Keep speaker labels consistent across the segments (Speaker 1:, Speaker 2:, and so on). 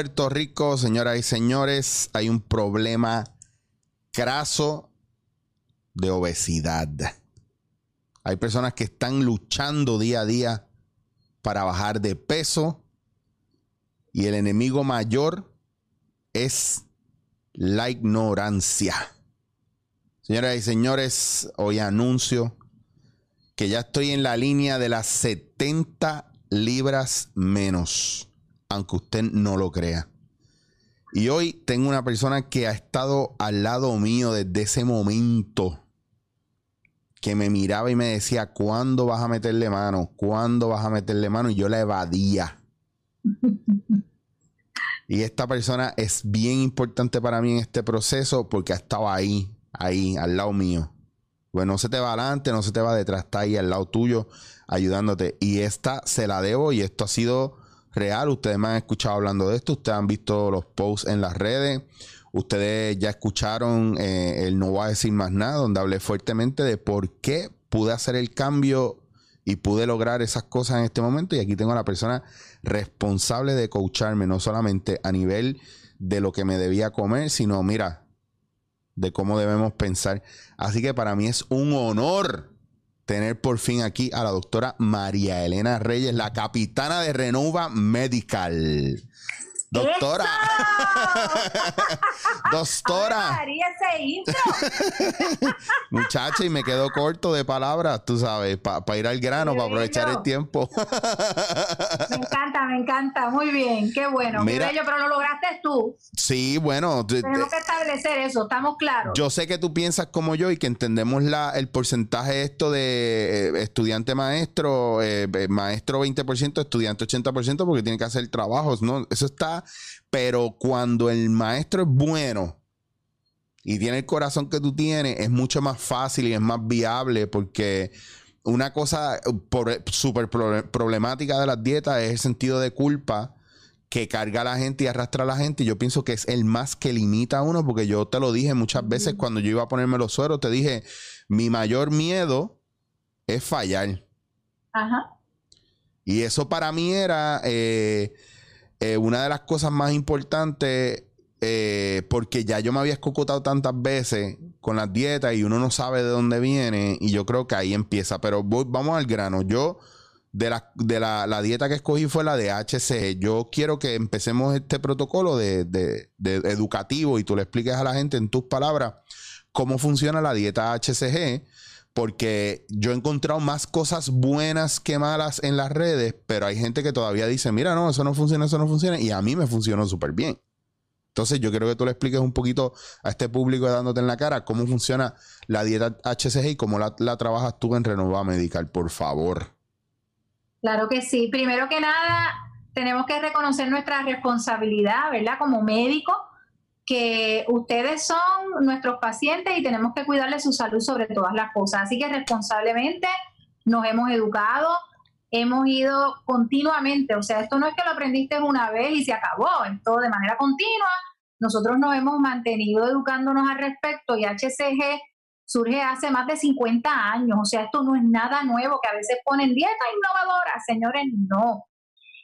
Speaker 1: Puerto Rico, señoras y señores, hay un problema craso de obesidad. Hay personas que están luchando día a día para bajar de peso y el enemigo mayor es la ignorancia. Señoras y señores, hoy anuncio que ya estoy en la línea de las 70 libras menos, aunque usted no lo crea. Y hoy tengo una persona que ha estado al lado mío desde ese momento, que me miraba y me decía, ¿cuándo vas a meterle mano? ¿Cuándo vas a meterle mano? Y yo la evadía. y esta persona es bien importante para mí en este proceso porque ha estado ahí, ahí, al lado mío. Pues no se te va adelante, no se te va detrás, está ahí al lado tuyo ayudándote. Y esta se la debo y esto ha sido real. Ustedes me han escuchado hablando de esto, ustedes han visto los posts en las redes, ustedes ya escucharon eh, el No voy a decir más nada, donde hablé fuertemente de por qué pude hacer el cambio y pude lograr esas cosas en este momento. Y aquí tengo a la persona responsable de coacharme, no solamente a nivel de lo que me debía comer, sino mira, de cómo debemos pensar. Así que para mí es un honor tener por fin aquí a la doctora María Elena Reyes, la capitana de Renova Medical. Doctora. Doctora. Muchacha, y me quedo corto de palabras, tú sabes, para ir al grano, para aprovechar el tiempo.
Speaker 2: me encanta, me encanta. Muy bien, qué bueno. Mira, bello, pero lo lograste tú.
Speaker 1: Sí, bueno.
Speaker 2: Tenemos que establecer eso, estamos claros.
Speaker 1: Yo sé que tú piensas como yo y que entendemos la, el porcentaje esto de eh, estudiante maestro, eh, maestro 20%, estudiante 80%, porque tiene que hacer trabajos, ¿no? Eso está pero cuando el maestro es bueno y tiene el corazón que tú tienes, es mucho más fácil y es más viable porque una cosa súper problemática de las dietas es el sentido de culpa que carga a la gente y arrastra a la gente. Y yo pienso que es el más que limita a uno, porque yo te lo dije muchas veces cuando yo iba a ponerme los sueros, te dije, mi mayor miedo es fallar. Ajá. Y eso para mí era... Eh, eh, una de las cosas más importantes, eh, porque ya yo me había escocotado tantas veces con las dietas y uno no sabe de dónde viene, y yo creo que ahí empieza. Pero vamos al grano. Yo, de, la, de la, dieta que escogí fue la de HC. Yo quiero que empecemos este protocolo de, de, de educativo y tú le expliques a la gente en tus palabras cómo funciona la dieta HCG porque yo he encontrado más cosas buenas que malas en las redes, pero hay gente que todavía dice, mira, no, eso no funciona, eso no funciona, y a mí me funcionó súper bien. Entonces yo quiero que tú le expliques un poquito a este público dándote en la cara cómo funciona la dieta HCG y cómo la, trabajas tú en Renova Medical, por favor.
Speaker 2: Claro que sí. Primero que nada, tenemos que reconocer nuestra responsabilidad, ¿verdad? Como médico que ustedes son nuestros pacientes y tenemos que cuidarles su salud sobre todas las cosas. Así que responsablemente nos hemos educado, hemos ido continuamente, o sea, esto no es que lo aprendiste una vez y se acabó, esto de manera continua. Nosotros nos hemos mantenido educándonos al respecto y HCG surge hace más de 50 años, o sea, esto no es nada nuevo que a veces ponen dieta innovadora, señores, no.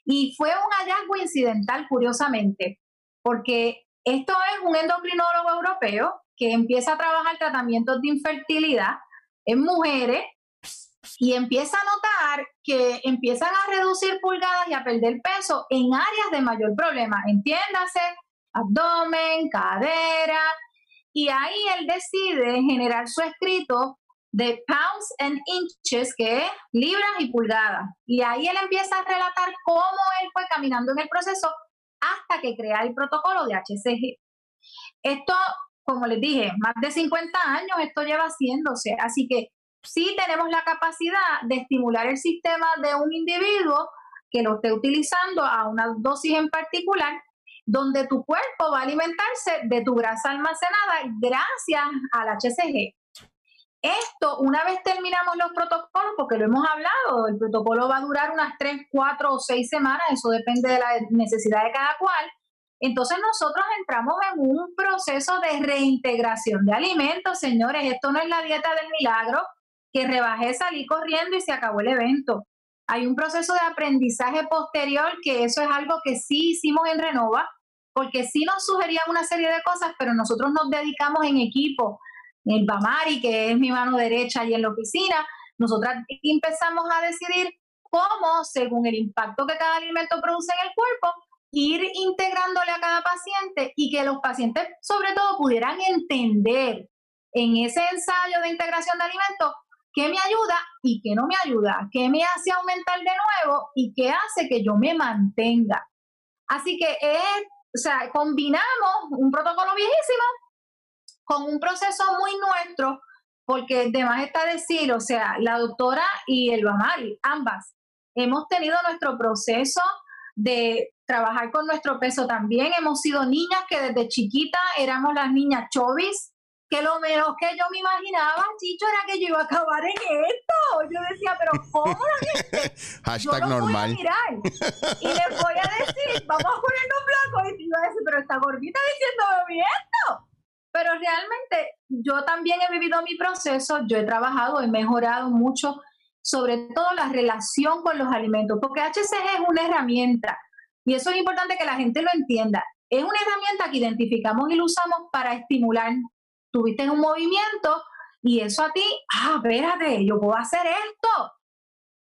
Speaker 2: Y fue un hallazgo incidental, curiosamente, porque esto es un endocrinólogo europeo que empieza a trabajar tratamientos de infertilidad en mujeres y empieza a notar que empiezan a reducir pulgadas y a perder peso en áreas de mayor problema, entiéndase, abdomen, cadera, y ahí él decide generar su escrito de pounds and inches, que es libras y pulgadas. Y ahí él empieza a relatar cómo él fue caminando en el proceso hasta que crea el protocolo de HCG. Esto, como les dije, más de 50 años esto lleva haciéndose, así que sí tenemos la capacidad de estimular el sistema de un individuo que lo esté utilizando a una dosis en particular, donde tu cuerpo va a alimentarse de tu grasa almacenada gracias al HCG. Esto, una vez terminamos los protocolos, porque lo hemos hablado, el protocolo va a durar unas 3, 4 o 6 semanas, eso depende de la necesidad de cada cual. Entonces nosotros entramos en un proceso de reintegración de alimentos, señores. Esto no es la dieta del milagro, que rebajé, salí corriendo y se acabó el evento. Hay un proceso de aprendizaje posterior que eso es algo que sí hicimos en Renova, porque sí nos sugerían una serie de cosas, pero nosotros nos dedicamos en equipo. El Bamari, que es mi mano derecha y en la oficina, nosotras empezamos a decidir cómo, según el impacto que cada alimento produce en el cuerpo, ir integrándole a cada paciente y que los pacientes sobre todo pudieran entender en ese ensayo de integración de alimentos qué me ayuda y qué no me ayuda, qué me hace aumentar de nuevo y qué hace que yo me mantenga. Así que o sea, combinamos un protocolo viejísimo con un proceso muy nuestro, porque además está decir, o sea, la doctora y el Bamari, ambas, hemos tenido nuestro proceso de trabajar con nuestro peso también. Hemos sido niñas que desde chiquita éramos las niñas chovis, que lo menos que yo me imaginaba, Chicho, era que yo iba a acabar en esto. Yo decía, pero ¿cómo la gente?
Speaker 1: Hashtag
Speaker 2: yo
Speaker 1: normal.
Speaker 2: Voy a mirar y les voy a decir, vamos a ponernos blancos. Y yo a decir, pero esta gordita diciéndome esto. Pero realmente yo también he vivido mi proceso, yo he trabajado, he mejorado mucho, sobre todo la relación con los alimentos, porque HCG es una herramienta y eso es importante que la gente lo entienda. Es una herramienta que identificamos y lo usamos para estimular. Tuviste un movimiento y eso a ti, ah, espérate, yo puedo hacer esto.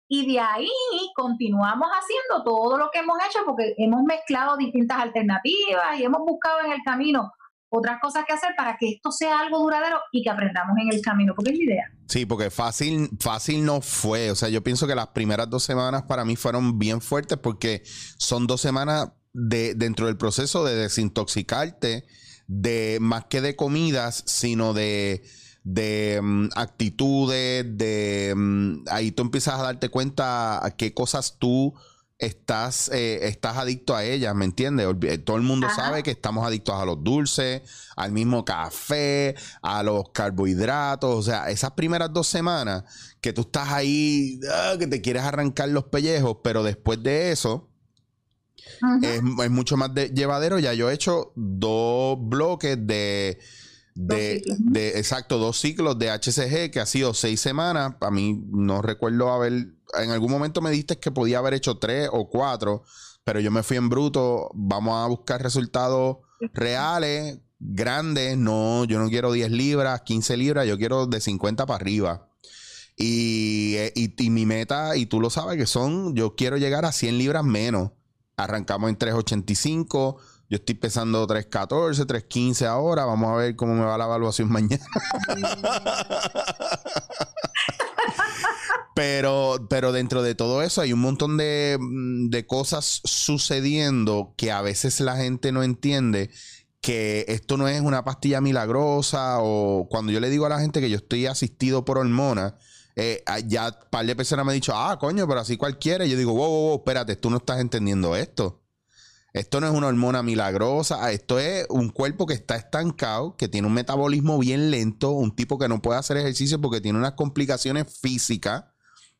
Speaker 2: Y de ahí continuamos haciendo todo lo que hemos hecho porque hemos mezclado distintas alternativas y hemos buscado en el camino otras cosas que hacer para que esto sea algo duradero y que aprendamos en el camino, porque es la idea.
Speaker 1: Sí, porque fácil, fácil no fue. O sea, yo pienso que las primeras dos semanas para mí fueron bien fuertes porque son dos semanas de, dentro del proceso de desintoxicarte, de más que de comidas, sino de de mm, actitudes, de mm, ahí tú empiezas a darte cuenta a qué cosas tú estás, eh, estás adicto a ellas, ¿me entiendes? Eh, todo el mundo sabe que estamos adictos a los dulces, al mismo café, a los carbohidratos. O sea, esas primeras dos semanas que tú estás ahí, ah, que te quieres arrancar los pellejos, pero después de eso. es, mucho más llevadero. Ya yo he hecho dos bloques de de, de, exacto, dos ciclos de HCG que ha sido seis semanas. A mí no recuerdo haber, en algún momento me diste que podía haber hecho tres o cuatro, pero yo me fui en bruto. Vamos a buscar resultados reales, grandes. No, yo no quiero 10 libras, 15 libras, yo quiero de 50 para arriba. Y, eh, y, y mi meta, y tú lo sabes que son, yo quiero llegar a 100 libras menos. Arrancamos en 385 yo estoy pesando 3.14, 3.15 ahora. Vamos a ver cómo me va la evaluación mañana. pero, pero dentro de todo eso hay un montón de, de cosas sucediendo que a veces la gente no entiende que esto no es una pastilla milagrosa o cuando yo le digo a la gente que yo estoy asistido por hormonas, eh, ya un par de personas me han dicho, ah, coño, pero así cualquiera. Y yo digo, wow, wow, wow, espérate, tú no estás entendiendo esto. Esto no es una hormona milagrosa, esto es un cuerpo que está estancado, que tiene un metabolismo bien lento, un tipo que no puede hacer ejercicio porque tiene unas complicaciones físicas,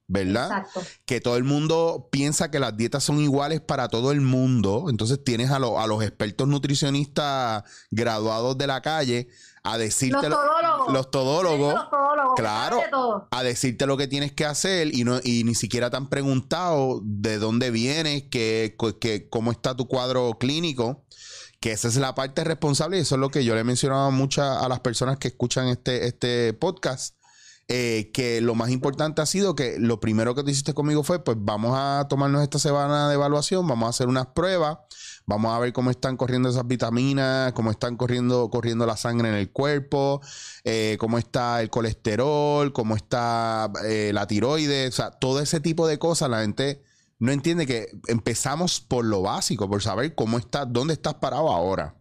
Speaker 1: ¿verdad? Exacto. Que todo el mundo piensa que las dietas son iguales para todo el mundo. Entonces tienes a, a los expertos nutricionistas graduados de la calle a decirte
Speaker 2: los todólogos,
Speaker 1: los todólogos, claro, a decirte lo que tienes que hacer y no y ni siquiera te han preguntado de dónde vienes, que, que cómo está tu cuadro clínico, que esa es la parte responsable y eso es lo que yo le he mencionado mucho a las personas que escuchan este este podcast. Eh, que lo más importante ha sido que lo primero que tú hiciste conmigo fue, pues vamos a tomarnos esta semana de evaluación, vamos a hacer unas pruebas, Vamos a ver cómo están corriendo esas vitaminas, cómo están corriendo, corriendo la sangre en el cuerpo, eh, cómo está el colesterol, cómo está eh, la tiroides, o sea, todo ese tipo de cosas. La gente no entiende que empezamos por lo básico, por saber cómo estás, dónde estás parado ahora.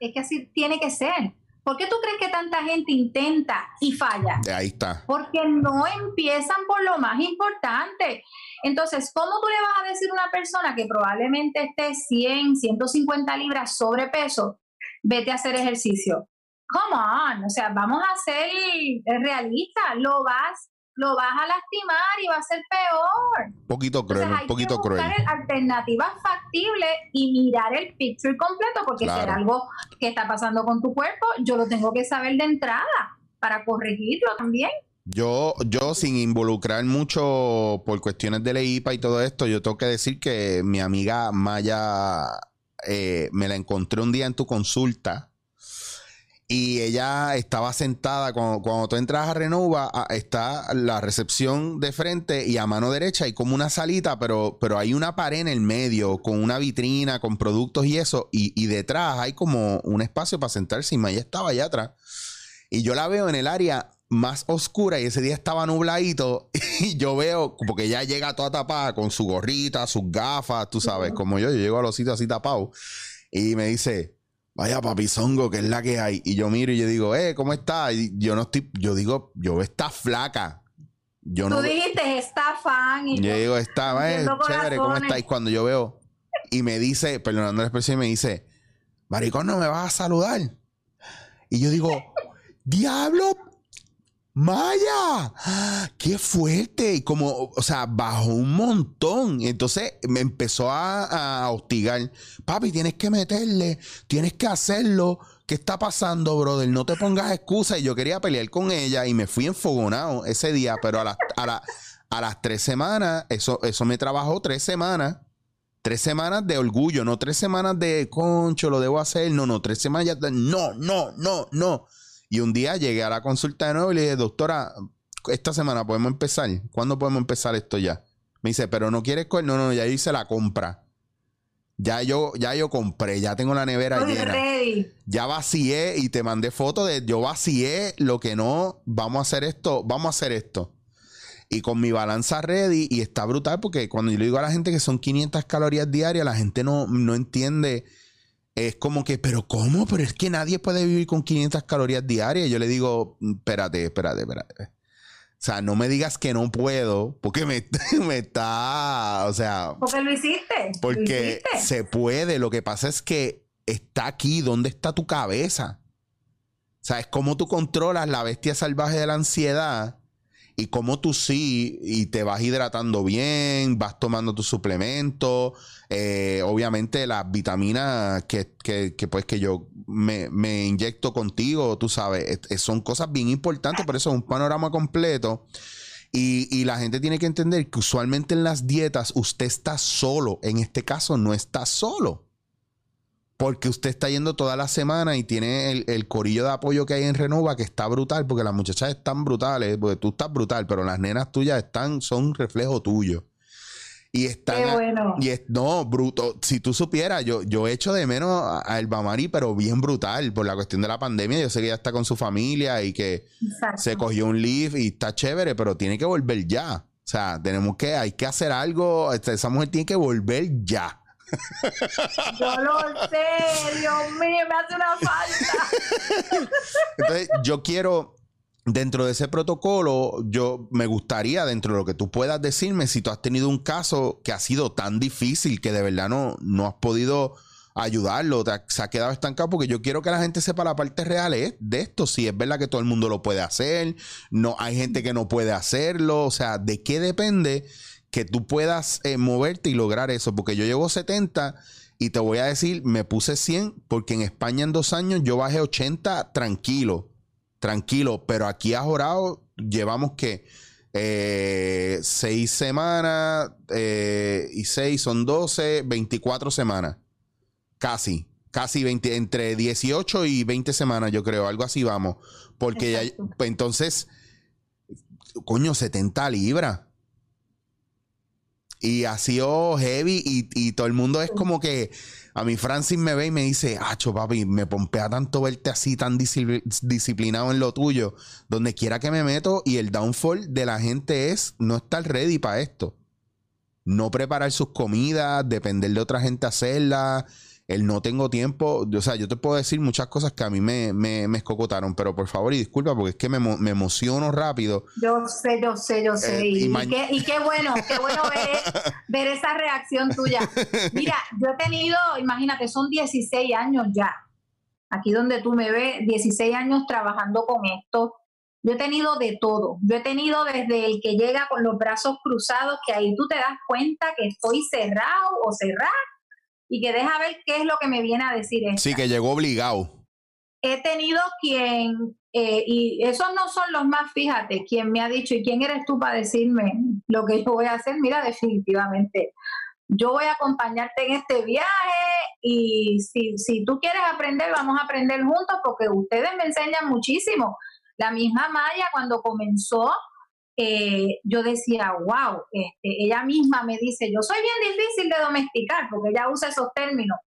Speaker 2: Es que así tiene que ser. ¿Por qué tú crees que tanta gente intenta y falla?
Speaker 1: Ahí está.
Speaker 2: Porque no empiezan por lo más importante. Entonces, ¿cómo tú le vas a decir a una persona que probablemente esté 100, 150 libras sobrepeso, vete a hacer ejercicio? Come on, o sea, vamos a ser realistas, lo vas lo vas a lastimar y va a ser peor.
Speaker 1: Poquito cruel, un poquito
Speaker 2: que
Speaker 1: buscar
Speaker 2: cruel. alternativas factibles y mirar el picture completo, porque si es algo que está pasando con tu cuerpo, yo lo tengo que saber de entrada para corregirlo también.
Speaker 1: Yo, yo sin involucrar mucho por cuestiones de la IPA y todo esto, yo tengo que decir que mi amiga Maya eh, me la encontré un día en tu consulta y ella estaba sentada, cuando, cuando tú entras a Renova, a- está la recepción de frente y a mano derecha hay como una salita, pero, pero hay una pared en el medio con una vitrina, con productos y eso, y, y detrás hay como un espacio para sentarse y Maya estaba allá atrás. Y yo la veo en el área más oscura y ese día estaba nubladito y yo veo, porque ella llega toda tapada con su gorrita, sus gafas, tú sabes, como yo, yo llego a los sitios así tapado y me dice, vaya papizongo, que es la que hay. Y yo miro y yo digo, eh, ¿cómo está? Y yo no estoy, yo digo, yo está flaca. Yo no
Speaker 2: Tú dijiste, está fan. Y
Speaker 1: yo
Speaker 2: yo,
Speaker 1: digo, está, eh, chévere, ¿cómo
Speaker 2: corazones.
Speaker 1: está? Y cuando yo veo, y me dice, perdonando la expresión, me dice, maricón, no me vas a saludar. Y yo digo, diablo, Maya, qué fuerte. Y como, o sea, bajó un montón. Entonces me empezó a, hostigar. Papi, tienes que meterle, tienes que hacerlo. ¿Qué está pasando, brother? No te pongas excusa. Y yo quería pelear con ella y me fui enfogonado ese día, pero a las, a la- a las tres semanas, eso, eso me trabajó tres semanas. Tres semanas de orgullo, no tres semanas de concho, lo debo hacer. No, no, tres semanas ya. No, no, no, no. Y un día llegué a la consulta de nuevo y le dije, doctora, esta semana podemos empezar. ¿Cuándo podemos empezar esto ya? Me dice, pero no quieres coger. No, no, ya hice la compra. Ya yo, ya yo compré, ya tengo la nevera
Speaker 2: estoy
Speaker 1: llena.
Speaker 2: ready.
Speaker 1: Ya vacié y te mandé fotos de yo vacié lo que no, vamos a hacer esto, vamos a hacer esto. Y con mi balanza ready, y está brutal porque cuando yo le digo a la gente que son 500 calorías diarias, la gente no, no entiende. Es como que, pero ¿cómo? Pero es que nadie puede vivir con 500 calorías diarias. Yo le digo, "Mm, espérate, espérate, espérate. O sea, no me digas que no puedo, porque me, me está, o sea,
Speaker 2: Porque lo hiciste. lo
Speaker 1: porque
Speaker 2: hiciste.
Speaker 1: se puede. Lo que pasa es que está aquí. ¿Dónde está tu cabeza? O sea, es cómo tú controlas la bestia salvaje de la ansiedad y cómo tú sí y te vas hidratando bien, vas tomando tus suplementos, eh, obviamente las vitaminas que, que- que, pues que yo me, me inyecto contigo, tú sabes, es- es- son cosas bien importantes, por eso es un panorama completo. Y, y la gente tiene que entender que usualmente en las dietas usted está solo. En este caso no está solo. Porque usted está yendo toda la semana y tiene el, el corillo de apoyo que hay en Renova que está brutal, porque las muchachas están brutales, porque tú estás brutal, pero las nenas tuyas están, son reflejo tuyo. Y están.
Speaker 2: Qué bueno.
Speaker 1: Y es, no, bruto. Si tú supieras, yo, yo echo de menos a, Elba Mari, pero bien brutal, por la cuestión de la pandemia. Yo sé que ella está con su familia y que
Speaker 2: Exacto.
Speaker 1: se cogió un leave y está chévere, pero tiene que volver ya. O sea, tenemos que, hay que hacer algo. Este, Esa mujer tiene que volver ya.
Speaker 2: Yo lo sé, Dios mío, me hace una falta.
Speaker 1: Entonces, yo quiero, dentro de ese protocolo, yo me gustaría, dentro de lo que tú puedas decirme, si tú has tenido un caso que ha sido tan difícil que de verdad no, no has podido ayudarlo, te ha- se ha quedado estancado, porque yo quiero que la gente sepa la parte real de esto. Si es verdad que todo el mundo lo puede hacer, no hay gente que no puede hacerlo, o sea, ¿de qué depende que tú puedas eh, moverte y lograr eso? Porque yo llevo 70 y te voy a decir, me puse 100 porque en España en dos años yo bajé 80 tranquilo, tranquilo, pero aquí a Jorado llevamos que eh, seis semanas eh, y seis son 12, 24 semanas. Casi, casi 20, entre 18 y 20 semanas, yo creo, algo así vamos. Porque ya, pues entonces, coño, 70 libras. Y ha sido heavy y, y todo el mundo es como que a mí Francis me ve y me dice, acho papi, me pompea tanto verte así tan discipli- disciplinado en lo tuyo, donde quiera que me meto y el downfall de la gente es no estar ready para esto. No preparar sus comidas, depender de otra gente hacerlas, el no tengo tiempo, o sea, yo te puedo decir muchas cosas que a mí me, me, me escocotaron, pero por favor y disculpa porque es que me, me emociono rápido.
Speaker 2: Yo sé, yo sé, yo sé.
Speaker 1: Eh, y
Speaker 2: y,
Speaker 1: ma-
Speaker 2: qué, y qué bueno, qué bueno ver, ver esa reacción tuya. Mira, yo he tenido, imagínate, son 16 años ya. Aquí donde tú me ves, 16 años trabajando con esto. Yo he tenido de todo. Yo he tenido desde el que llega con los brazos cruzados, que ahí tú te das cuenta que estoy cerrado o cerrada y que deja ver qué es lo que me viene a decir.
Speaker 1: Sí, que llegó obligado.
Speaker 2: he tenido quien, eh, y esos no son los más, fíjate, quien me ha dicho, ¿y quién eres tú para decirme lo que yo voy a hacer? Mira, definitivamente, yo voy a acompañarte en este viaje y si, si tú quieres aprender, vamos a aprender juntos porque ustedes me enseñan muchísimo. La misma Maya cuando comenzó, eh, yo decía, wow, este, ella misma me dice, yo soy bien difícil de domesticar porque ella usa esos términos.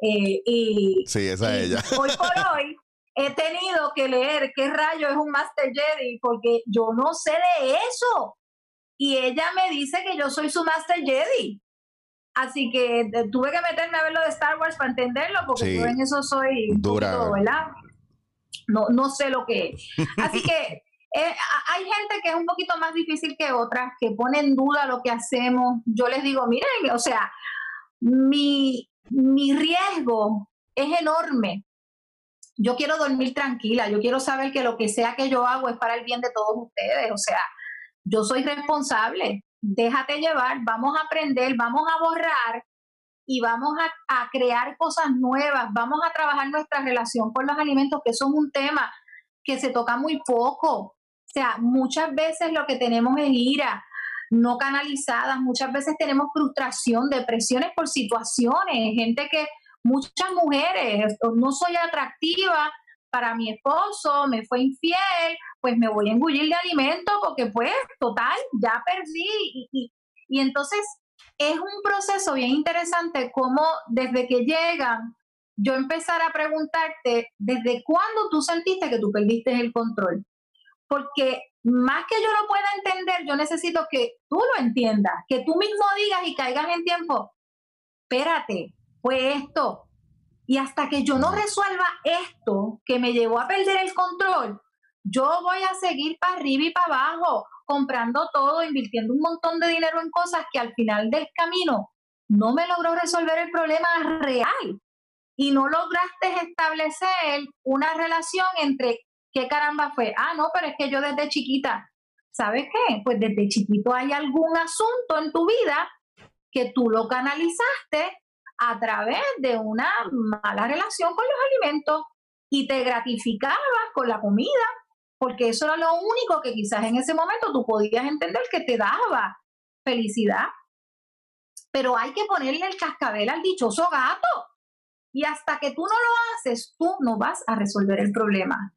Speaker 2: Eh, y,
Speaker 1: sí, esa es ella.
Speaker 2: Hoy por hoy he tenido que leer qué rayo es un Master Jedi porque yo no sé de eso. Y ella me dice que yo soy su Master Jedi. Así que eh, tuve que meterme a ver lo de Star Wars para entenderlo, porque yo en eso soy
Speaker 1: dura.
Speaker 2: ¿verdad? No, no sé lo que es. Así que eh, hay gente que es un poquito más difícil que otras, que pone en duda lo que hacemos. Yo les digo, miren, o sea, mi, mi riesgo es enorme. Yo quiero dormir tranquila, yo quiero saber que lo que sea que yo hago es para el bien de todos ustedes. O sea, yo soy responsable déjate llevar, vamos a aprender, vamos a borrar y vamos a, crear cosas nuevas, vamos a trabajar nuestra relación con los alimentos, que son un tema que se toca muy poco. Sea, muchas veces lo que tenemos es ira no canalizadas, muchas veces tenemos frustración, depresiones por situaciones, gente que, muchas mujeres, no soy atractiva, para mi esposo, me fue infiel, pues me voy a engullir de alimento porque pues total, ya perdí. Y, y, entonces es un proceso bien interesante como desde que llegan, yo empezar a preguntarte, ¿desde cuándo tú sentiste que tú perdiste el control? Porque más que yo lo pueda entender, yo necesito que tú lo entiendas, que tú mismo digas y caigas en tiempo. Espérate, fue esto, y hasta que yo no resuelva esto que me llevó a perder el control, yo voy a seguir para arriba y para abajo, comprando todo, invirtiendo un montón de dinero en cosas que al final del camino no me logró resolver el problema real. Y no lograste establecer una relación entre qué caramba fue. Ah, no, pero es que yo desde chiquita, ¿sabes qué? Pues desde chiquito hay algún asunto en tu vida que tú lo canalizaste a través de una mala relación con los alimentos y te gratificabas con la comida, porque eso era lo único que quizás en ese momento tú podías entender que te daba felicidad. Pero hay que ponerle el cascabel al dichoso gato. Y hasta que tú no lo haces, tú no vas a resolver el problema.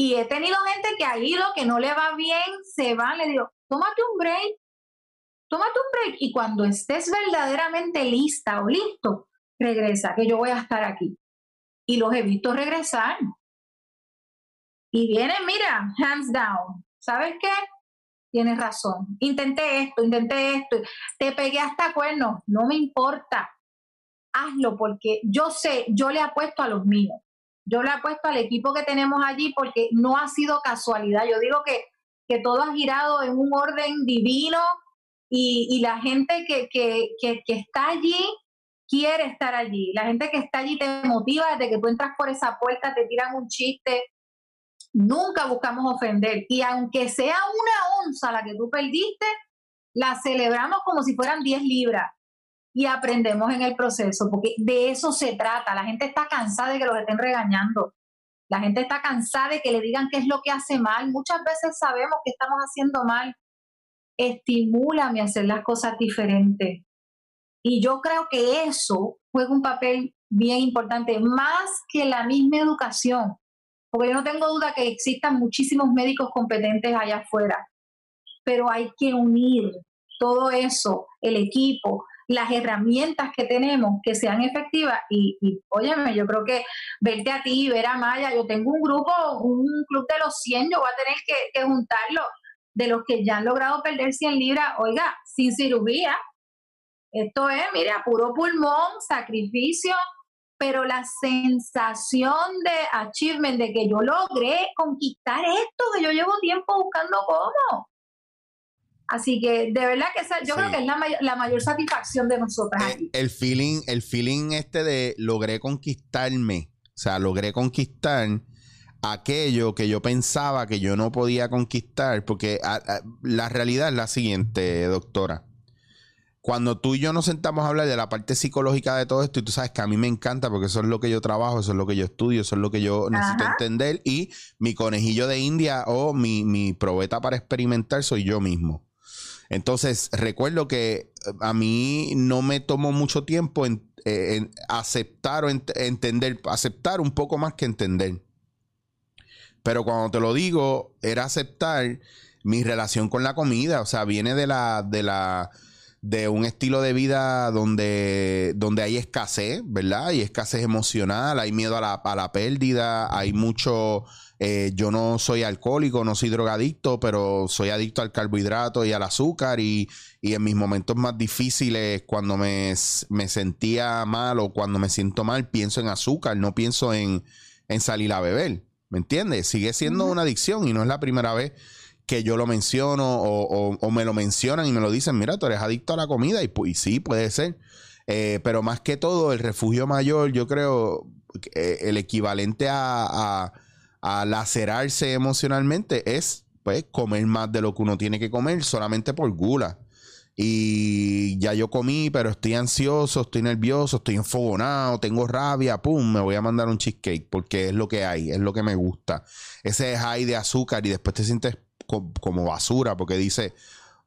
Speaker 2: Y he tenido gente que ha ido, que no le va bien, se va, le digo, tómate un break, tómate un break y cuando estés verdaderamente lista o listo, regresa, que yo voy a estar aquí. Y los he visto regresar. Y vienen, mira, hands down. ¿Sabes qué? Tienes razón. Intenté esto, intenté esto. Te pegué hasta cuernos. No me importa. Hazlo porque yo sé, yo le apuesto a los míos. Yo le apuesto al equipo que tenemos allí porque no ha sido casualidad. Yo digo que, que todo ha girado en un orden divino y, la gente que, está allí quiere estar allí. La gente que está allí te motiva desde que tú entras por esa puerta, te tiran un chiste. Nunca buscamos ofender. Y aunque sea una onza la que tú perdiste, la celebramos como si fueran 10 libras y aprendemos en el proceso, porque de eso se trata. La gente está cansada de que los estén regañando. La gente está cansada de que le digan qué es lo que hace mal. Muchas veces sabemos que estamos haciendo mal, estimúlame a hacer las cosas diferentes. Y yo creo que eso juega un papel bien importante, más que la misma educación, porque yo no tengo duda que existan muchísimos médicos competentes allá afuera, pero hay que unir todo eso, el equipo, las herramientas que tenemos que sean efectivas y, y óyeme, yo creo que verte a ti, ver a Maya, yo tengo un grupo, un club de los 100, yo voy a tener que, juntarlo de los que ya han logrado perder 100 libras, oiga, sin cirugía. Esto es, mire, a puro pulmón, sacrificio, pero la sensación de achievement, de que yo logré conquistar esto, que yo llevo tiempo buscando cómo. Así que de verdad que esa, yo creo que es la, la, mayor satisfacción de nosotras.
Speaker 1: El, el, feeling, el feeling este de logré conquistarme, o sea, logré conquistar aquello que yo pensaba que yo no podía conquistar, porque la realidad es la siguiente, doctora. cuando tú y yo nos sentamos a hablar de la parte psicológica de todo esto, y tú sabes que a mí me encanta porque eso es lo que yo trabajo, eso es lo que yo estudio, eso es lo que yo necesito entender, y mi conejillo de India o mi, mi probeta para experimentar soy yo mismo. Entonces, recuerdo que eh, a mí no me tomó mucho tiempo en, eh, aceptar o entender, aceptar un poco más que entender. Pero cuando te lo digo, era aceptar mi relación con la comida, o sea, viene de la, de la, de un estilo de vida donde, donde hay escasez, ¿verdad? Hay escasez emocional, hay miedo a la, a la pérdida, hay mucho eh, yo no soy alcohólico, no soy drogadicto, pero soy adicto al carbohidrato y al azúcar y, en mis momentos más difíciles, cuando me, sentía mal o cuando me siento mal, pienso en azúcar, no pienso en, salir a beber. ¿Me entiendes? Sigue siendo una adicción y no es la primera vez que yo lo menciono o, me lo mencionan y me lo dicen, mira, tú eres adicto a la comida y, y sí, puede ser. Eh, pero más que todo, el refugio mayor, yo creo, eh, el equivalente a a lacerarse emocionalmente es pues comer más de lo que uno tiene que comer solamente por gula. Y ya yo comí, pero estoy ansioso, estoy nervioso, estoy enfogonado, tengo rabia, pum, me voy a mandar un cheesecake porque es lo que hay, es lo que me gusta. Ese high de azúcar y después te sientes como basura porque dice,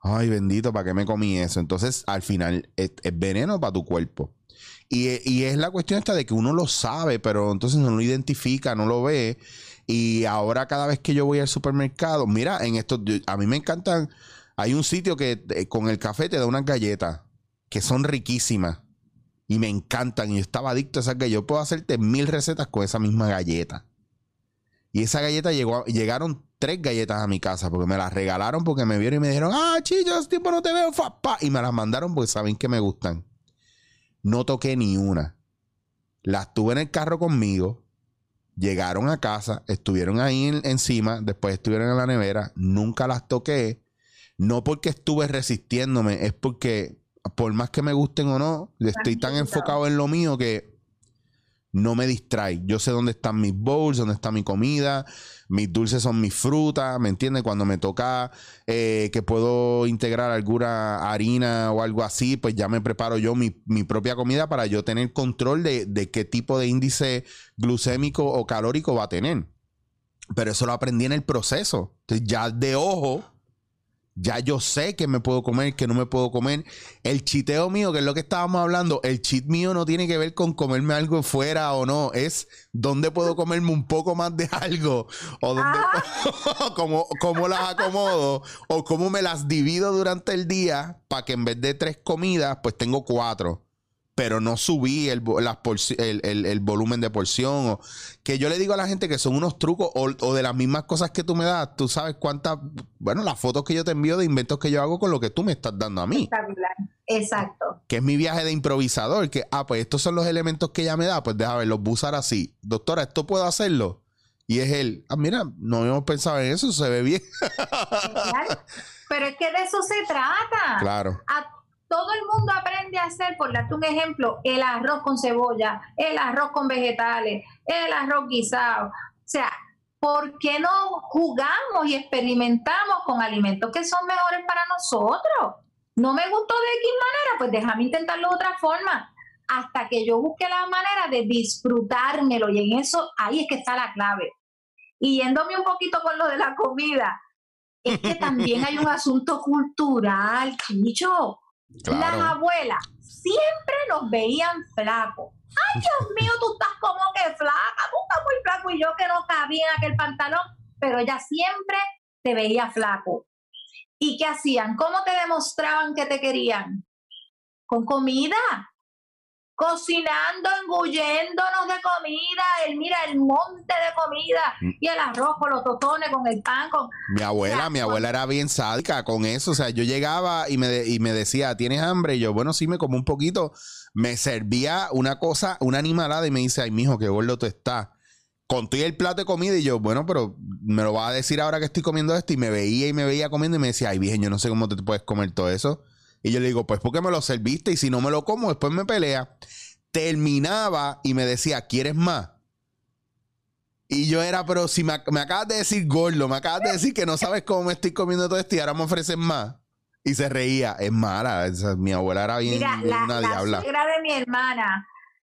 Speaker 1: ay bendito, ¿para qué me comí eso? Entonces al final es, veneno para tu cuerpo. Y, y, es la cuestión esta de que uno lo sabe, pero entonces no lo identifica, no lo ve. Y ahora cada vez que yo voy al supermercado, mira, en esto, a mí me encantan, hay un sitio que eh, con el café te da unas galletas que son riquísimas y me encantan. Y yo estaba adicto a esas galletas. Yo puedo hacerte mil recetas con esa misma galleta. Y esa galleta llegó, llegaron tres galletas a mi casa porque me las regalaron porque me vieron y me dijeron, ah, chillos, tiempo no te veo, fa, y me las mandaron porque saben que me gustan. No toqué ni una. Las tuve en el carro conmigo Llegaron a casa, estuvieron ahí encima, después estuvieron en la nevera, nunca las toqué. No porque estuve resistiéndome, es porque por más que me gusten o no, estoy tan enfocado en lo mío que no me distrae. Yo sé dónde están mis bowls, dónde está mi comida, mis dulces son mis frutas, ¿me entiendes? Cuando me toca eh, que puedo integrar alguna harina o algo así, pues ya me preparo yo mi, propia comida para yo tener control de, de, qué tipo de índice glucémico o calórico va a tener. Pero eso lo aprendí en el proceso. Entonces ya de ojo ya yo sé que me puedo comer, que no me puedo comer. El chiteo mío, que es lo que estábamos hablando, el cheat mío no tiene que ver con comerme algo fuera o no. Es dónde puedo comerme un poco más de algo. O dónde, ah. cómo, las acomodo. O cómo me las divido durante el día para que en vez de tres comidas, pues tengo cuatro pero no subí el, el, volumen de porción. O, que yo le digo a la gente que son unos trucos o, de las mismas cosas que tú me das. Tú sabes cuántas, bueno, las fotos que yo te envío de inventos que yo hago con lo que tú me estás dando a mí.
Speaker 2: Exacto.
Speaker 1: Que es mi viaje de improvisador. Que, ah, pues estos son los elementos que ella me da. Pues déjame los usar así. Doctora, ¿esto puedo hacerlo? Y es él, ah, mira, no habíamos pensado en eso, se ve bien.
Speaker 2: Pero es que de eso se trata.
Speaker 1: Claro
Speaker 2: todo el mundo aprende a hacer, por darte un ejemplo, el arroz con cebolla, el arroz con vegetales, el arroz guisado. O sea, ¿por qué no jugamos y experimentamos con alimentos que son mejores para nosotros? No me gustó de X manera, pues déjame intentarlo de otra forma. Hasta que yo busque la manera de disfrutármelo. Y en eso, ahí es que está la clave. Y yéndome un poquito con lo de la comida, es que también hay un asunto cultural, chicho. Las abuelas siempre nos veían flacos. Ay, Dios mío, tú estás como que flaca, tú estás muy flaco y yo que no cabía en aquel pantalón, pero ella siempre te veía flaco. ¿Y qué hacían? ¿Cómo te demostraban que te querían? Con comida cocinando, engulléndonos de comida, el mira el monte de comida mm. y el arroz con los totones, con el pan, con...
Speaker 1: Mi abuela, mi abuela era bien sádica con eso, o sea, yo llegaba y me, y me decía, ¿tienes hambre? Y yo, bueno, sí, me como un poquito, me servía una cosa, una animalada y me dice, ay, mijo, qué gordo tú estás. Conté el plato de comida y yo, bueno, pero me lo va a decir ahora que estoy comiendo esto y me veía y me veía comiendo y me decía, ay, viejo, yo no sé cómo te puedes comer todo eso. Y yo le digo, pues porque me lo serviste y si no me lo como, después me pelea. Terminaba y me decía, ¿quieres más? Y yo era, pero si me, acabas de decir gordo, me acabas de decir que no sabes cómo me estoy comiendo todo esto y ahora me ofrecen más. Y se reía. Es mala. esa- mi abuela era bien,
Speaker 2: Mira,
Speaker 1: bien
Speaker 2: la,
Speaker 1: una
Speaker 2: la
Speaker 1: diabla.
Speaker 2: suegra de mi hermana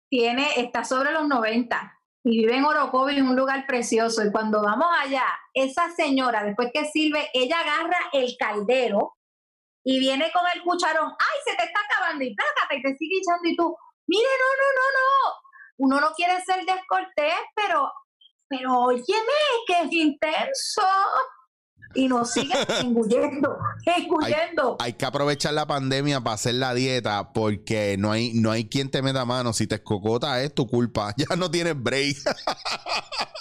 Speaker 2: tiene, está sobre los 90 y vive en Orocovi, en un lugar precioso. Y cuando vamos allá, esa señora, después que sirve, ella agarra el caldero y viene con el cucharón. ¡Ay, se te está acabando! Y plácate, y te sigue echando. Y tú, mire, no, no, no, no. Uno no quiere ser descortés, pero, pero óyeme, que es intenso. Y nos sigue engullendo, engullendo.
Speaker 1: Hay que aprovechar la pandemia para hacer la dieta porque no hay, no hay quien te meta mano. Si te escocota es tu culpa. Ya no tienes break.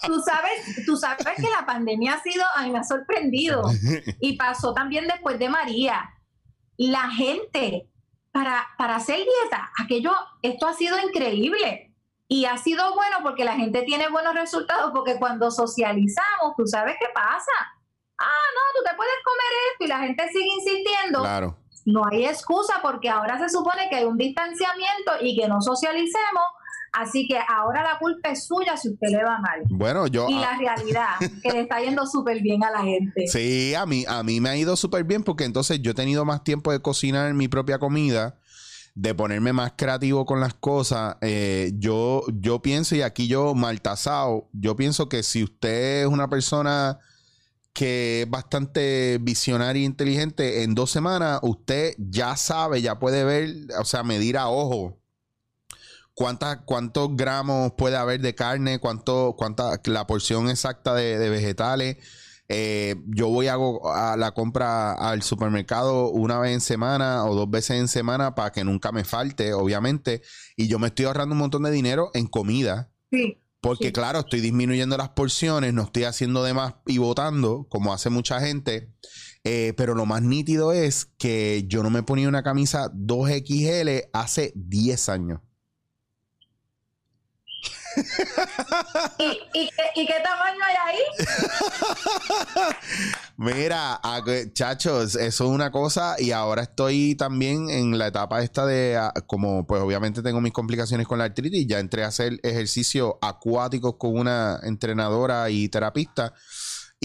Speaker 2: Tú sabes, tú sabes que la pandemia ha sido, a mí me ha sorprendido y pasó también después de María. La gente para, para hacer dieta, aquello, esto ha sido increíble y ha sido bueno porque la gente tiene buenos resultados porque cuando socializamos, tú sabes qué pasa. Ah, no, tú te puedes comer esto y la gente sigue insistiendo.
Speaker 1: Claro.
Speaker 2: No hay excusa porque ahora se supone que hay un distanciamiento y que no socialicemos. Así que ahora la culpa es suya si usted le va mal.
Speaker 1: Bueno, yo.
Speaker 2: Y
Speaker 1: ah,
Speaker 2: la realidad, que le está yendo súper bien a la gente.
Speaker 1: Sí, a mí, a mí me ha ido súper bien porque entonces yo he tenido más tiempo de cocinar mi propia comida, de ponerme más creativo con las cosas. Eh, yo, yo pienso, y aquí yo, maltasado, yo pienso que si usted es una persona que es bastante visionaria e inteligente, en dos semanas usted ya sabe, ya puede ver, o sea, medir a ojo. ¿Cuántas, ¿Cuántos gramos puede haber de carne? ¿Cuánto, cuánta, la porción exacta de, de vegetales? Eh, yo voy hago a la compra al supermercado una vez en semana o dos veces en semana para que nunca me falte, obviamente. Y yo me estoy ahorrando un montón de dinero en comida.
Speaker 2: Sí.
Speaker 1: Porque
Speaker 2: Sí.
Speaker 1: claro, estoy disminuyendo las porciones, no estoy haciendo de más y votando, como hace mucha gente. Eh, pero lo más nítido es que yo no me ponía una camisa 2XL hace 10 años.
Speaker 2: ¿Y, qué- y qué tamaño hay ahí?
Speaker 1: Mira, chachos, eso es una cosa y ahora estoy también en la etapa esta de, ah, como pues obviamente tengo mis complicaciones con la artritis, ya entré a hacer ejercicios acuáticos con una entrenadora y terapista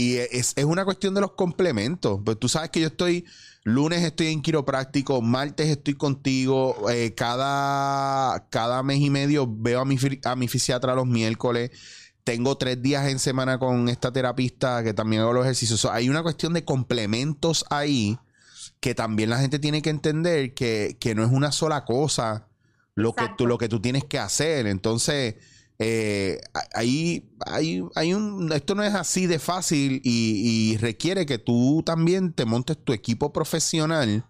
Speaker 1: y es, es una cuestión de los complementos, pues tú sabes que yo estoy, lunes estoy en quiropráctico, martes estoy contigo, eh, cada, cada mes y medio veo a mi, a mi fisiatra los miércoles. Tengo tres días en semana con esta terapista que también hago los ejercicios. Hay una cuestión de complementos ahí que también la gente tiene que entender que, que no es una sola cosa lo que, tú, lo que tú tienes que hacer. Entonces, eh, ahí hay, hay un. Esto no es así de fácil y, requiere que tú también te montes tu equipo profesional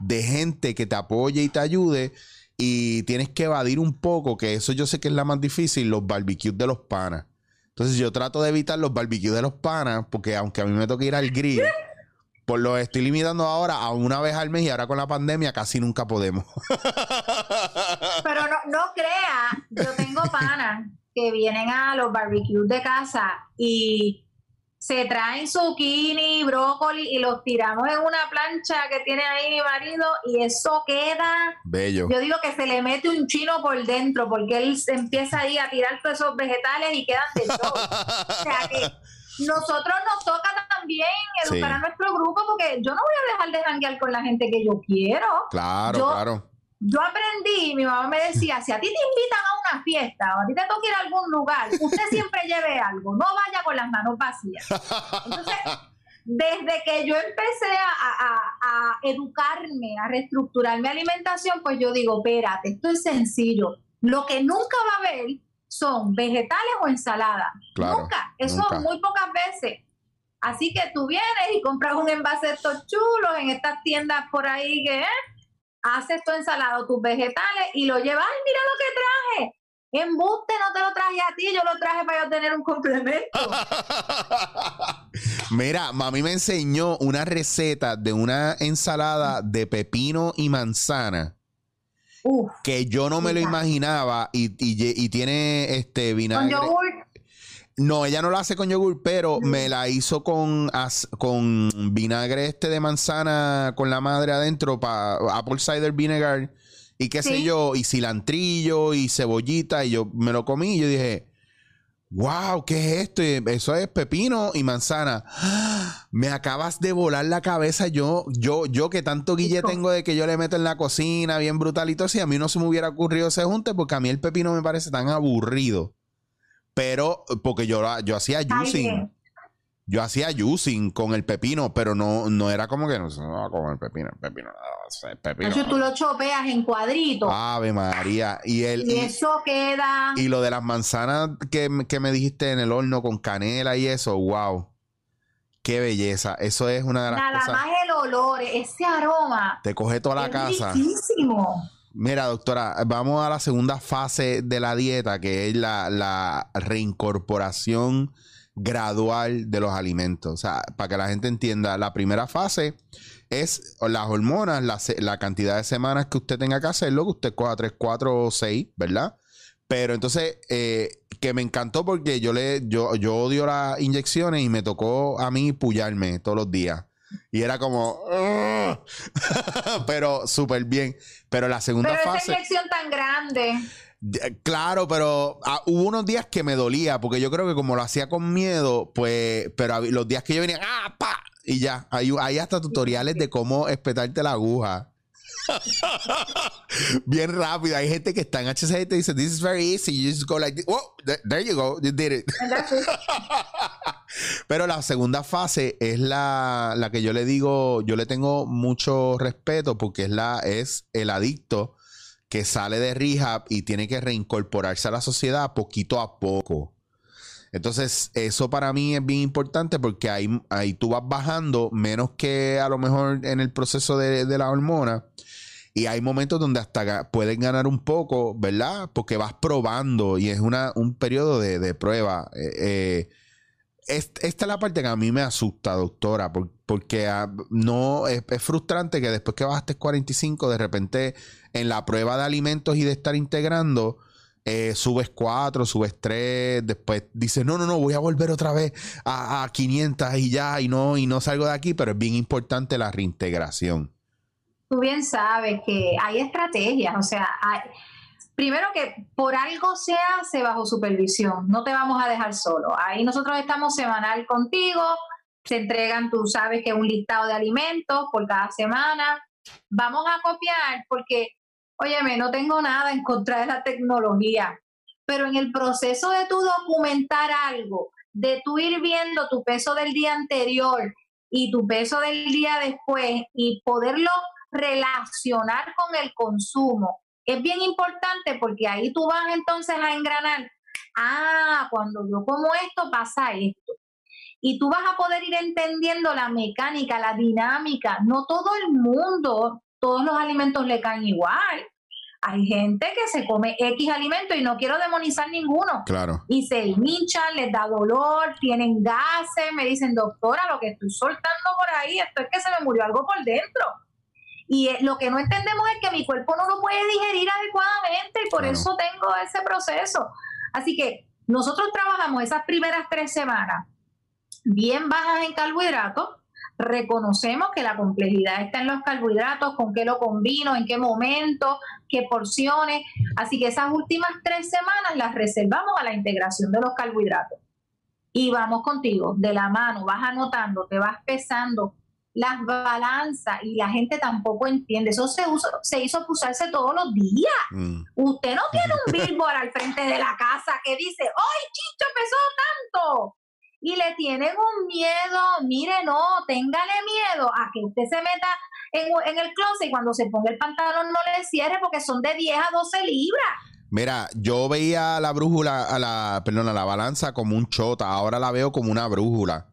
Speaker 1: de gente que te apoye y te ayude. Y tienes que evadir un poco, que eso yo sé que es la más difícil, los barbecues de los panas. Entonces yo trato de evitar los barbecues de los panas, porque aunque a mí me toque ir al grill, pues lo estoy limitando ahora a una vez al mes y ahora con la pandemia casi nunca podemos.
Speaker 2: Pero no, no crea, yo tengo panas que vienen a los barbecues de casa y se traen zucchini, brócoli y los tiramos en una plancha que tiene ahí mi marido y eso queda,
Speaker 1: Bello.
Speaker 2: yo digo que se le mete un chino por dentro porque él empieza ahí a tirar todos esos vegetales y quedan de show. O sea que nosotros nos toca también educar
Speaker 1: Sí.
Speaker 2: a nuestro grupo porque yo no voy a dejar de janguear con la gente que yo quiero.
Speaker 1: Claro,
Speaker 2: Yo-
Speaker 1: claro.
Speaker 2: Yo aprendí, mi mamá me decía, si a ti te invitan a una fiesta o a ti te toca ir a algún lugar, usted siempre lleve algo, no vaya con las manos vacías. Entonces, desde que yo empecé a, a- a educarme, a reestructurar mi alimentación, pues yo digo, espérate, esto es sencillo. Lo que nunca va a haber son vegetales o ensaladas.
Speaker 1: Claro,
Speaker 2: nunca. Eso
Speaker 1: nunca.
Speaker 2: muy pocas veces. Así que tú vienes y compras un envase de estos chulos en estas tiendas por ahí que ¿eh? haces tu ensalada, tus vegetales y lo llevas. ¡Ay, mira lo que traje! Embuste, no te lo traje a ti, yo lo traje para yo tener un complemento.
Speaker 1: Mira, mami me enseñó una receta de una ensalada de pepino y manzana
Speaker 2: Uf,
Speaker 1: que yo no me lo imaginaba y, y tiene este
Speaker 2: con
Speaker 1: vinagre.
Speaker 2: yogur.
Speaker 1: No, ella no la hace con yogur, pero
Speaker 2: No.
Speaker 1: me la hizo con, as- con vinagre este de manzana con la madre adentro, para apple cider vinegar y qué sé yo, y cilantrillo y cebollita, y yo me lo comí y yo dije, wow, ¿qué es esto? Eso es pepino y manzana. Me acabas de volar la cabeza. Yo, yo, yo que tanto guille tengo de que yo le meto en la cocina bien brutal y todo, si a mí no se me hubiera ocurrido ese junte, porque a mí el pepino me parece tan aburrido. Pero, porque yo, yo hacía juicing. Yo hacía juicing con el pepino, pero no, no era como que no se va con el pepino, el pepino, el pepino.
Speaker 2: Eso tú lo chopeas en cuadritos.
Speaker 1: Ave María. Y, el,
Speaker 2: y, eso queda.
Speaker 1: Y lo de las manzanas que, que, me dijiste en el horno con canela y eso, wow. Qué belleza. Eso es una de las
Speaker 2: Nada
Speaker 1: cosas.
Speaker 2: más el olor, ese aroma.
Speaker 1: Te coge toda la
Speaker 2: es
Speaker 1: casa.
Speaker 2: riquísimo.
Speaker 1: Mira, doctora, vamos a la segunda fase de la dieta, que es la, la reincorporación gradual de los alimentos. O sea, para que la gente entienda, la primera fase es las hormonas, la, cantidad de semanas que usted tenga que hacerlo, que usted coja 3, 4 o 6, ¿verdad? Pero entonces, eh, que me encantó porque yo le, yo, yo odio las inyecciones y me tocó a mí pullarme todos los días. Y era como, pero súper bien. Pero la segunda
Speaker 2: Pero esa
Speaker 1: fase.
Speaker 2: inyección tan grande.
Speaker 1: Claro, pero ah, hubo unos días que me dolía, porque yo creo que como lo hacía con miedo, pues, pero los días que yo venía, ¡ah, pa! Y ya, hay, hay hasta tutoriales de cómo espetarte la aguja. Bien rápido. Hay gente que está en HC y te dice, this is very easy. You just go like, oh, there- there you go, you did it. Pero la segunda fase es la, la que yo le digo, yo le tengo mucho respeto porque es la, es el adicto que sale de rehab y tiene que reincorporarse a la sociedad poquito a poco. Entonces, eso para mí es bien importante porque ahí, ahí tú vas bajando menos que a lo mejor en el proceso de, de la hormona. Y hay momentos donde hasta puedes ganar un poco, ¿verdad? Porque vas probando y es una, un periodo de, de prueba. Eh, eh, esta es la parte que a mí me asusta, doctora, por- porque ah, no es, es frustrante que después que bajaste 45, de repente en la prueba de alimentos y de estar integrando, eh, subes 4, subes 3, después dices, no, no, no, voy a volver otra vez a, a 500 y ya, y no, y no salgo de aquí, pero es bien importante la reintegración.
Speaker 2: Tú bien sabes que hay estrategias, o sea, hay- primero que por algo se hace bajo supervisión, no te vamos a dejar solo. Ahí nosotros estamos semanal contigo, se entregan, tú sabes que un listado de alimentos por cada semana. Vamos a copiar porque, óyeme, no tengo nada en contra de la tecnología, pero en el proceso de tu documentar algo, de tú ir viendo tu peso del día anterior y tu peso del día después y poderlo relacionar con el consumo. Es bien importante porque ahí tú vas entonces a engranar, ah, cuando yo como esto pasa esto. Y tú vas a poder ir entendiendo la mecánica, la dinámica. No todo el mundo, todos los alimentos le caen igual. Hay gente que se come X alimento y no quiero demonizar ninguno
Speaker 1: Claro.
Speaker 2: y se hinchan, les da dolor, tienen gases, me dicen, doctora, lo que estoy soltando por ahí, esto es que se me murió algo por dentro. Y eh, lo que no entendemos es que mi cuerpo no lo puede digerir adecuadamente y por
Speaker 1: Claro.
Speaker 2: eso tengo ese proceso. Así que nosotros trabajamos esas primeras tres semanas bien bajas en carbohidratos, reconocemos que la complejidad está en los carbohidratos, con qué lo combino, en qué momento, qué porciones. Así que esas últimas tres semanas las reservamos a la integración de los carbohidratos. Y vamos contigo, de la mano, vas anotando, te vas pesando las balanzas y la gente tampoco entiende. Eso se, usa, se hizo para usarse todos los días.
Speaker 1: Mm.
Speaker 2: Usted no tiene un billboard al frente de la casa que dice, ¡ay, Chicho pesó tanto! Y le tienen un miedo, mire, no, téngale miedo a que usted se meta en, en el closet y cuando se ponga el pantalón no le cierre porque son de 10 a 12 libras.
Speaker 1: Mira, yo veía la brújula, a la, perdón, a la balanza como un chota, ahora la veo como una brújula.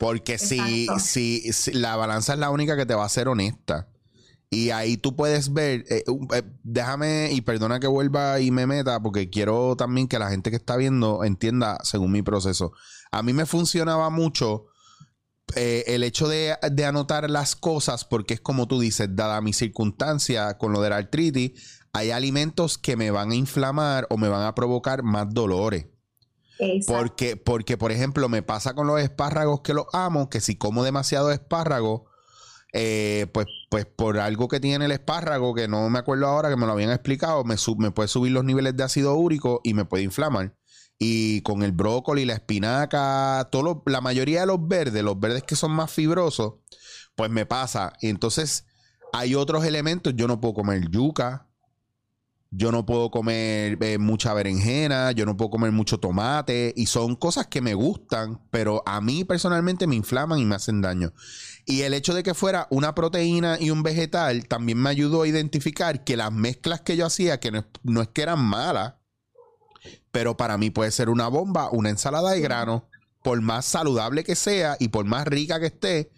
Speaker 1: Porque si, si, si la balanza es la única que te va a ser honesta. Y ahí tú puedes ver, eh, eh, déjame y perdona que vuelva y me meta, porque quiero también que la gente que está viendo entienda según mi proceso. A mí me funcionaba mucho eh, el hecho de, de anotar las cosas, porque es como tú dices, dada mi circunstancia con lo de la artritis, hay alimentos que me van a inflamar o me van a provocar más dolores. Porque, porque, por ejemplo, me pasa con los espárragos que los amo, que si como demasiado espárrago, eh, pues, pues por algo que tiene el espárrago, que no me acuerdo ahora, que me lo habían explicado, me, sub- me puede subir los niveles de ácido úrico y me puede inflamar. y con el brócoli, la espinaca, todo la mayoría de los verdes, los verdes que son más fibrosos, pues me pasa. Y entonces hay otros elementos, yo no puedo comer yuca, yo no puedo comer eh, mucha berenjena, yo no puedo comer mucho tomate y son cosas que me gustan, pero a mí personalmente me inflaman y me hacen daño. Y el hecho de que fuera una proteína y un vegetal también me ayudó a identificar que las mezclas que yo hacía, que no, es- que eran malas, pero para mí puede ser una bomba, una ensalada de grano, por más saludable que sea y por más rica que esté,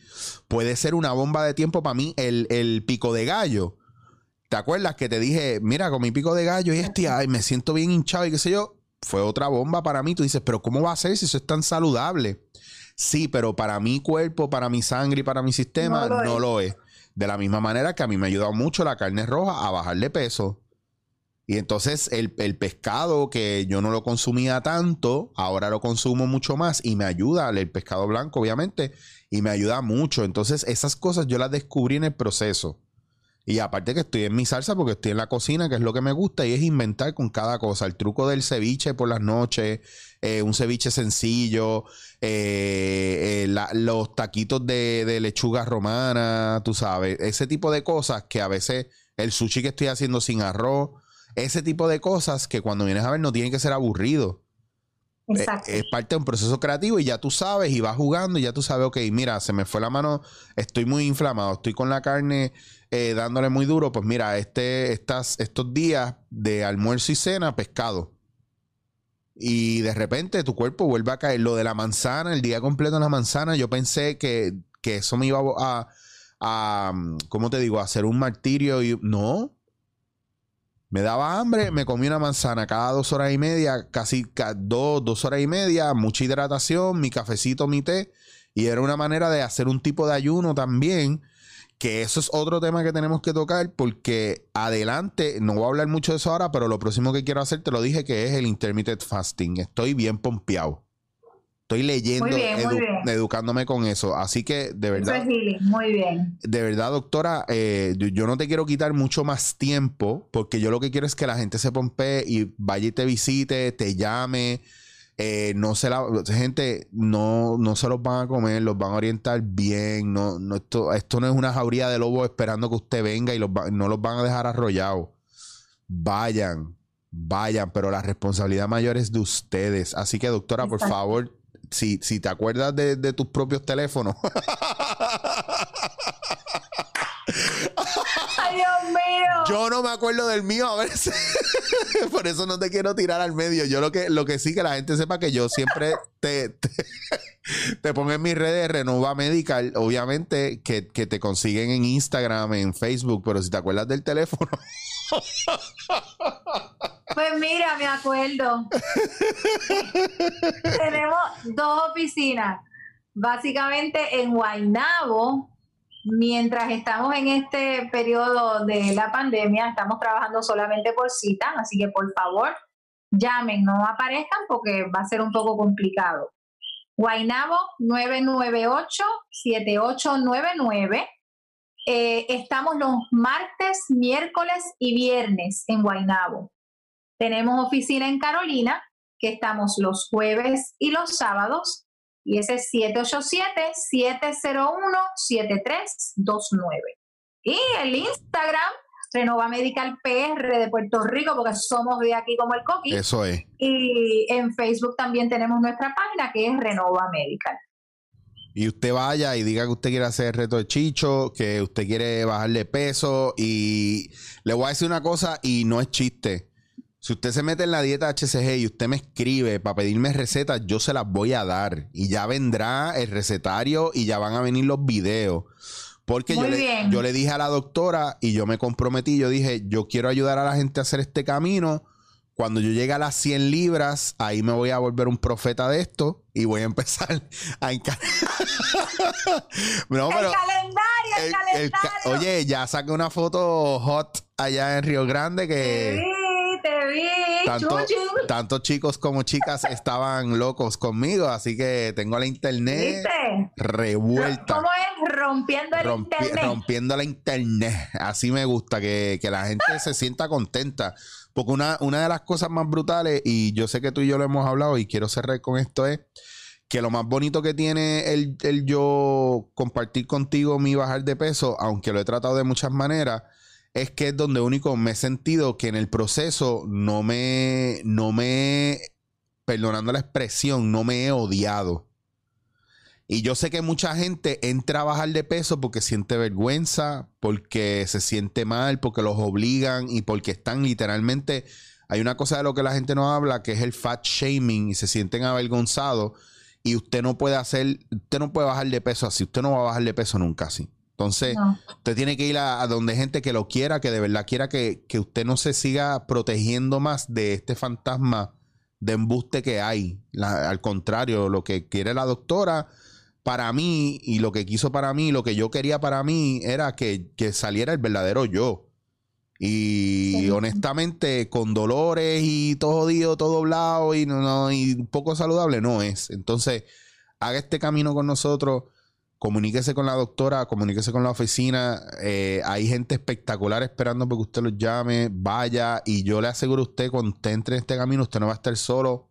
Speaker 1: puede ser una bomba de tiempo para mí el, el pico de gallo. ¿Te acuerdas que te dije, mira, con mi pico de gallo y este, ay, me siento bien hinchado y qué sé yo? Fue otra bomba para mí. Tú dices, pero ¿cómo va a ser si eso es tan saludable? Sí, pero para mi cuerpo, para mi sangre y para mi sistema,
Speaker 2: No
Speaker 1: no
Speaker 2: lo es.
Speaker 1: De la misma manera que a mí me ha ayudado mucho la carne roja a bajarle peso. Y entonces el, el pescado que yo no lo consumía tanto, ahora lo consumo mucho más y me ayuda, el pescado blanco obviamente, y me ayuda mucho. Entonces esas cosas yo las descubrí en el proceso. Y aparte que estoy en mi salsa porque estoy en la cocina, que es lo que me gusta, y es inventar con cada cosa. El truco del ceviche por las noches, eh, un ceviche sencillo, eh, eh, la- los taquitos de, de lechuga romana, tú sabes, ese tipo de cosas que a veces el sushi que estoy haciendo sin arroz, ese tipo de cosas que cuando vienes a ver no tienen que ser aburridos.
Speaker 2: Exacto.
Speaker 1: Es parte de un proceso creativo y ya tú sabes y vas jugando y ya tú sabes, ok, mira, se me fue la mano, estoy muy inflamado, estoy con la carne eh, dándole muy duro, pues mira, este, estas, estos días de almuerzo y cena, pescado. Y de repente tu cuerpo vuelve a caer. Lo de la manzana, el día completo en la manzana, yo pensé que, que eso me iba a, a, ¿cómo te digo?, a hacer un martirio y no. Me daba hambre, me comí una manzana cada dos horas y media, casi ca- dos, dos horas y media, mucha hidratación, mi cafecito, mi té, y era una manera de hacer un tipo de ayuno también, que eso es otro tema que tenemos que tocar, porque adelante, no voy a hablar mucho de eso ahora, pero lo próximo que quiero hacer, te lo dije, que es el intermittent fasting. Estoy bien pompeado. Estoy leyendo,
Speaker 2: Muy bien, muy
Speaker 1: edu-
Speaker 2: bien.
Speaker 1: educándome con eso. Así que, de verdad
Speaker 2: es muy bien.
Speaker 1: de verdad, doctora, eh, yo, yo no te quiero quitar mucho más tiempo porque yo lo que quiero es que la gente se pompee y vaya y te visite, te llame. Eh, no se la gente no, no se los van a comer, los van a orientar bien. No, no, esto, esto no es una jauría de lobos esperando que usted venga y los va- no los van a dejar arrollados. Vayan, vayan, pero la responsabilidad mayor es de ustedes. Así que, doctora, por favor, si, si te acuerdas de, de tus propios teléfonos.
Speaker 2: ¡Ay, Dios mío!
Speaker 1: Yo no me acuerdo del mío a veces. Por eso no te quiero tirar al medio. Yo lo que, lo que sí que la gente sepa que yo siempre te, te, te pongo en mis redes Renova Medical. Obviamente que, que te consiguen en Instagram, en Facebook, pero si te acuerdas del teléfono.
Speaker 2: Pues mira, me acuerdo. Tenemos dos oficinas. Básicamente en Guaynabo, mientras estamos en este periodo de la pandemia, estamos trabajando solamente por cita, así que por favor, llamen, no aparezcan porque va a ser un poco complicado. Guaynabo 998-7899. Eh, estamos los martes, miércoles y viernes en Guaynabo. Tenemos oficina en Carolina, que estamos los jueves y los sábados, y ese es 787-701-7329. Y el Instagram, Renova Medical PR de Puerto Rico, porque somos de aquí como el coqui.
Speaker 1: Eso es.
Speaker 2: Y en Facebook también tenemos nuestra página que es Renova Medical.
Speaker 1: Y usted vaya y diga que usted quiere hacer el reto de Chicho, que usted quiere bajarle peso. Y le voy a decir una cosa y no es chiste. Si usted se mete en la dieta HCG y usted me escribe para pedirme recetas, yo se las voy a dar. Y ya vendrá el recetario y ya van a venir los videos. Porque yo le, yo le dije a la doctora y yo me comprometí, yo dije, yo quiero ayudar a la gente a hacer este camino. Cuando yo llegue a las 100 libras, ahí me voy a volver un profeta de esto y voy a empezar a encargar. no,
Speaker 2: el calendario, el,
Speaker 1: el- el ca-
Speaker 2: calendario.
Speaker 1: oye, ya saqué una foto hot allá en Río Grande que
Speaker 2: vi,
Speaker 1: tanto, chicos como chicas estaban locos conmigo, así que tengo la internet
Speaker 2: ¿Viste?
Speaker 1: revuelta.
Speaker 2: ¿Cómo es? Rompiendo el
Speaker 1: Rompi-
Speaker 2: internet.
Speaker 1: rompiendo la internet. Así me gusta, que, que la gente se sienta contenta. Porque una, una de las cosas más brutales, y yo sé que tú y yo lo hemos hablado y quiero cerrar con esto, es que lo más bonito que tiene el, el yo compartir contigo mi bajar de peso, aunque lo he tratado de muchas maneras, es que es donde único me he sentido que en el proceso no me, no me, perdonando la expresión, no me he odiado. Y yo sé que mucha gente entra a bajar de peso porque siente vergüenza, porque se siente mal, porque los obligan y porque están literalmente. Hay una cosa de lo que la gente no habla que es el fat shaming y se sienten avergonzados. Y usted no puede hacer, usted no puede bajar de peso así. Usted no va a bajar de peso nunca así. Entonces,
Speaker 2: No.
Speaker 1: usted tiene que ir a, a donde hay gente que lo quiera, que de verdad quiera que, que usted no se siga protegiendo más de este fantasma de embuste que hay. La- al contrario, lo que quiere la doctora para mí y lo que quiso para mí, lo que yo quería para mí era que, que saliera el verdadero yo. Y
Speaker 2: Sí.
Speaker 1: honestamente, con dolores y todo jodido, todo doblado y, no, no, y poco saludable, no es. Entonces, haga este camino con nosotros, comuníquese con la doctora, comuníquese con la oficina. eh, hay gente espectacular esperando porque usted los llame, vaya. Y yo le aseguro a usted, cuando usted entre en este camino, usted no va a estar solo.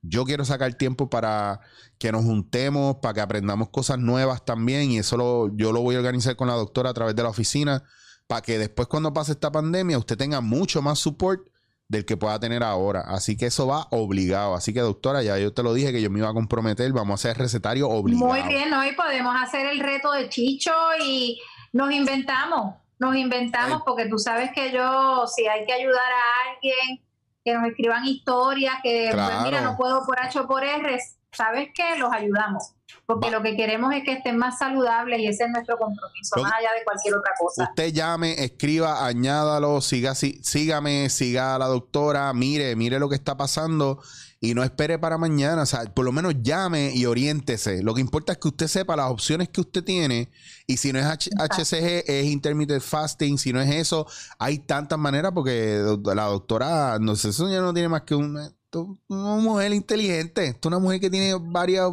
Speaker 1: Yo quiero sacar tiempo para que nos juntemos, para que aprendamos cosas nuevas también. Y eso lo- yo lo voy a organizar con la doctora a través de la oficina, para que después cuando pase esta pandemia usted tenga mucho más support del que pueda tener ahora. Así que eso va obligado. Así que doctora, ya yo te lo dije que yo me iba a comprometer. Vamos a hacer recetario obligado.
Speaker 2: Muy bien, ¿no? Y podemos hacer el reto de Chicho y nos inventamos, nos inventamos,
Speaker 1: Ay.
Speaker 2: porque tú sabes que yo, si hay que ayudar a alguien, que nos escriban historias, que pues, mira, no puedo por H o por R, ¿sabes qué? Los ayudamos. Porque
Speaker 1: Va.
Speaker 2: lo que queremos es que estén más saludables y ese es nuestro compromiso, más allá de cualquier otra cosa.
Speaker 1: Usted llame, escriba, añádalo, siga, sí- sígame, siga a la doctora, mire, mire lo que está pasando y no espere para mañana. O sea, por lo menos llame y oriéntese. Lo que importa es que usted sepa las opciones que usted tiene y si no es H-. HCG, es intermittent fasting. Si no es eso, hay tantas maneras porque la doctora, no sé, eso ya no tiene más que una, una mujer inteligente. Es una mujer que tiene varias,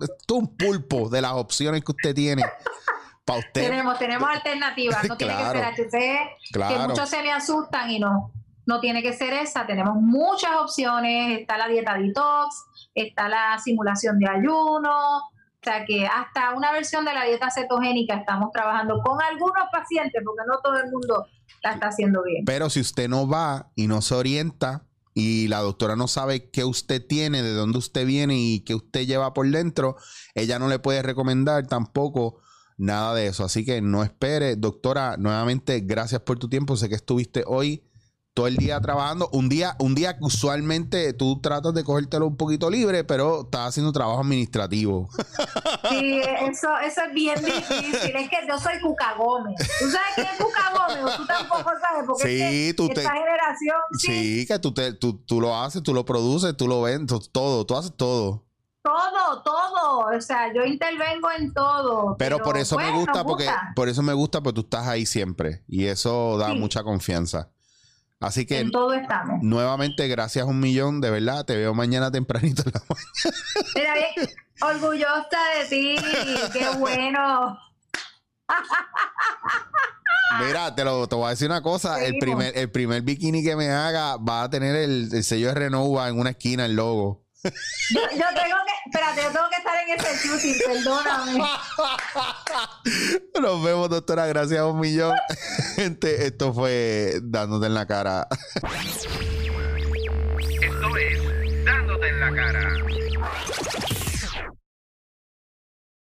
Speaker 1: es un pulpo de las opciones que usted tiene. Para usted.
Speaker 2: Tenemos, tenemos alternativas, no tiene que ser que
Speaker 1: Claro.
Speaker 2: muchos se me asustan y no, no tiene que ser esa. Tenemos muchas opciones. Está la dieta detox, está la simulación de ayuno. O sea que hasta una versión de la dieta cetogénica estamos trabajando con algunos pacientes, porque no todo el mundo la está haciendo bien.
Speaker 1: Pero si usted no va y no se orienta y la doctora no sabe qué usted tiene, de dónde usted viene y qué usted lleva por dentro, ella no le puede recomendar tampoco nada de eso. Así que no espere. Doctora, nuevamente, gracias por tu tiempo. Sé que estuviste hoy todo el día trabajando. Un día, un día que usualmente tú tratas de cogértelo un poquito libre, pero estás haciendo trabajo administrativo.
Speaker 2: Sí, eso, eso es bien difícil. Es que yo soy Cuca Gómez. ¿Tú sabes quién es Cuca Gómez? Tú tampoco sabes, porque
Speaker 1: Sí,
Speaker 2: es que
Speaker 1: tú te-
Speaker 2: esta generación, sí,
Speaker 1: Sí, que tú, te, tú, tú lo haces, tú lo produces, tú lo vendes, todo, tú haces todo.
Speaker 2: todo, todo. O sea, yo intervengo en todo.
Speaker 1: Pero, por eso me
Speaker 2: bueno,
Speaker 1: gusta, porque por eso me gusta, porque tú estás ahí siempre y eso da
Speaker 2: Sí.
Speaker 1: mucha confianza. Así que
Speaker 2: En todo estamos.
Speaker 1: nuevamente, gracias un millón, de verdad. Te veo mañana tempranito. en la mañana.
Speaker 2: Mira, bien, orgullosa de ti. Qué bueno.
Speaker 1: Mira, te, lo, te voy a decir una cosa. El primer, el primer bikini que me haga va a tener el, el sello de Renova en una esquina, el logo.
Speaker 2: Yo, yo tengo que, espérate, yo tengo que estar en ese shooting, perdóname.
Speaker 1: Nos vemos, doctora. Gracias un millón. Gente, esto fue dándote en la cara.
Speaker 3: Esto es Dándote en la cara.